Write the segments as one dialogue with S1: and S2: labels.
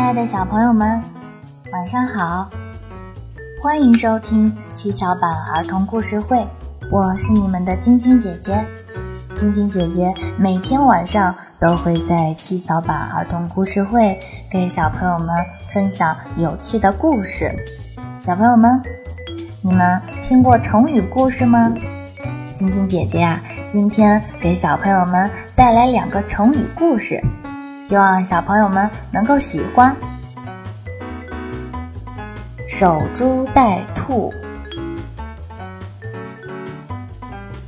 S1: 亲爱的小朋友们，晚上好！欢迎收听七巧板儿童故事会，我是你们的晶晶姐姐。晶晶姐姐每天晚上都会在七巧板儿童故事会给小朋友们分享有趣的故事。小朋友们，你们听过成语故事吗？晶晶姐姐呀，今天给小朋友们带来两个成语故事。希望小朋友们能够喜欢。守株待兔。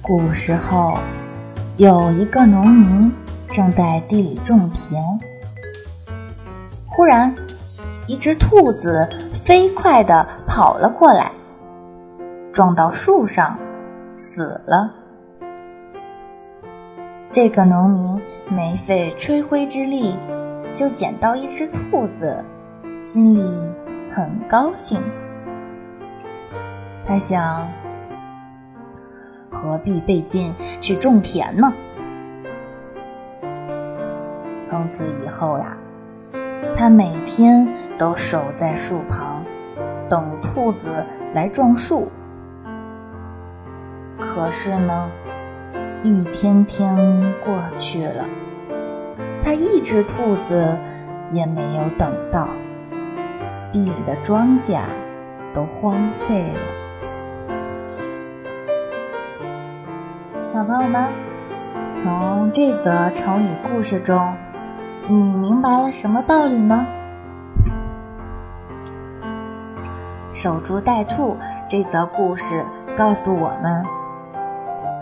S1: 古时候，有一个农民正在地里种田，忽然，一只兔子飞快地跑了过来，撞到树上，死了。这个农民没费吹灰之力就捡到一只兔子，心里很高兴。他想：何必费劲去种田呢？从此以后呀，他每天都守在树旁，等兔子来撞树。可是呢？一天天过去了，他一只兔子也没有等到，地里的庄稼都荒废了。小朋友们，从这则成语故事中，你明白了什么道理呢？守株待兔这则故事告诉我们。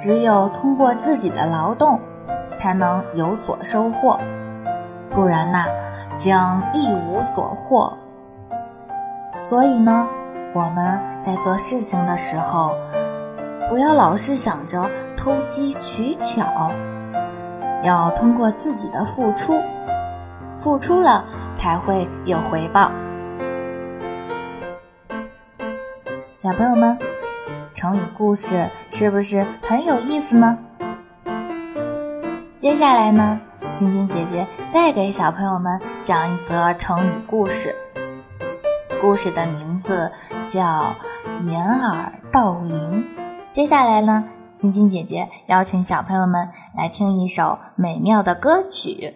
S1: 只有通过自己的劳动，才能有所收获，不然呐，将一无所获。所以呢，我们在做事情的时候，不要老是想着偷机取巧，要通过自己的付出，付出了才会有回报。小朋友们。成语故事是不是很有意思呢？接下来呢，晶晶姐姐再给小朋友们讲一则成语故事。故事的名字叫“掩耳盗铃”。接下来呢，晶晶姐姐邀请小朋友们来听一首美妙的歌曲。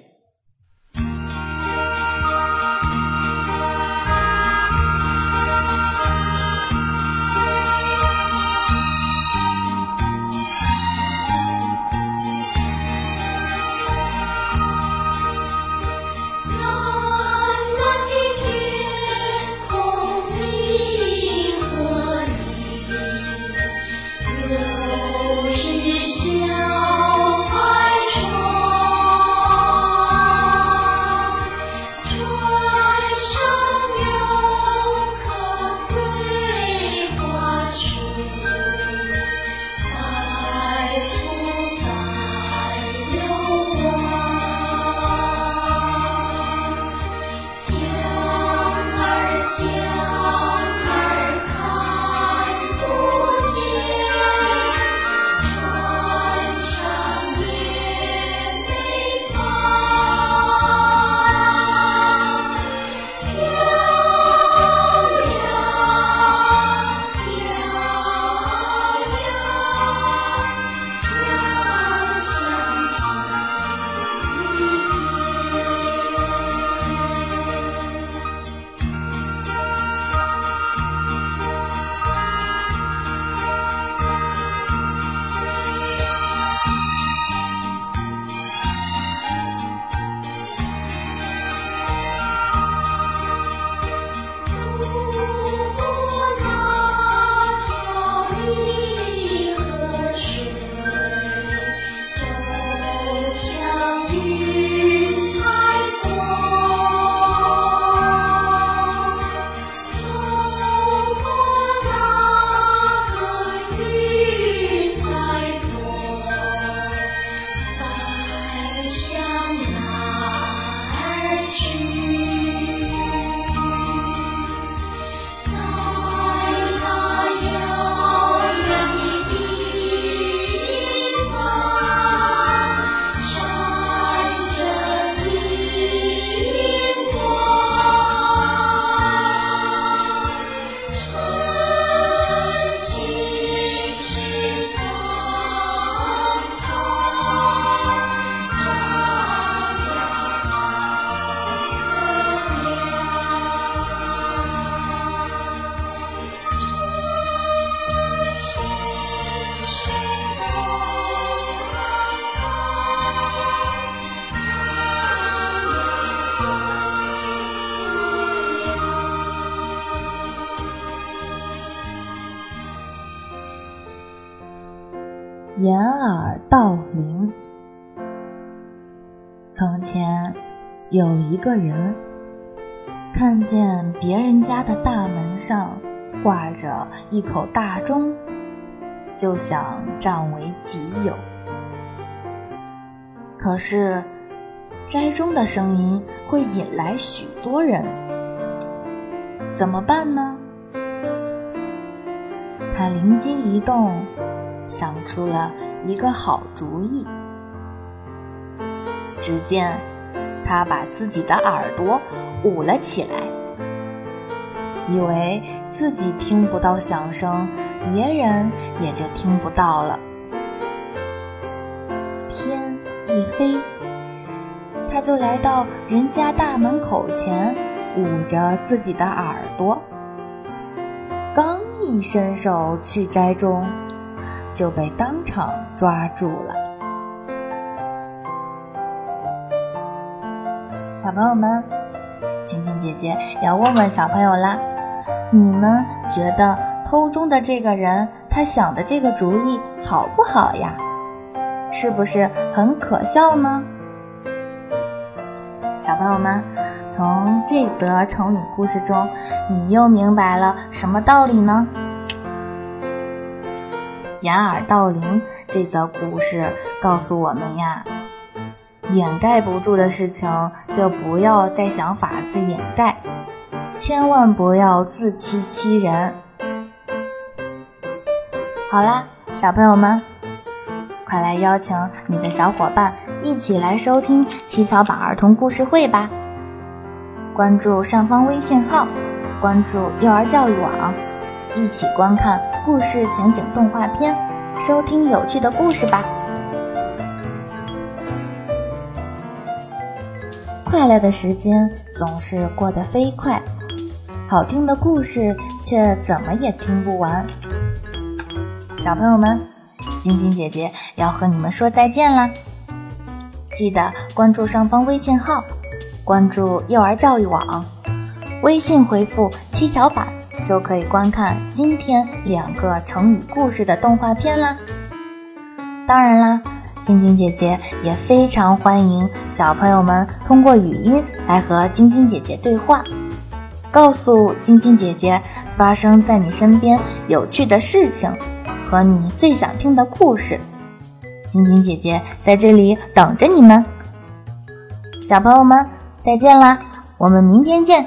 S1: 掩耳盗铃。从前有一个人，看见别人家的大门上挂着一口大钟，就想占为己有。可是摘钟的声音会引来许多人，怎么办呢？他灵机一动，想出了一个好主意。只见他把自己的耳朵捂了起来，以为自己听不到响声，别人也就听不到了。天一黑，他就来到人家大门口前，捂着自己的耳朵。刚一伸手去摘钟，就被当场抓住了。小朋友们，晶晶姐姐要问问小朋友啦：你们觉得偷钟的这个人他想的这个主意好不好呀？是不是很可笑呢？小朋友们，从这则成语故事中，你又明白了什么道理呢？掩耳盗铃这则故事告诉我们呀，掩盖不住的事情就不要再想法子掩盖，千万不要自欺欺人。好啦，小朋友们，快来邀请你的小伙伴。一起来收听七巧板儿童故事会吧！关注上方微信号，关注幼儿教育网，一起观看故事情景动画片，收听有趣的故事吧！快乐的时间总是过得飞快，好听的故事却怎么也听不完。小朋友们，晶晶姐姐要和你们说再见啦！记得关注上方微信号，关注幼儿教育网，微信回复“七巧板”就可以观看今天两个成语故事的动画片啦。当然啦，晶晶姐姐也非常欢迎小朋友们通过语音来和晶晶姐姐对话，告诉晶晶姐姐发生在你身边有趣的事情和你最想听的故事。晶晶姐姐在这里等着你们，小朋友们，再见啦！我们明天见。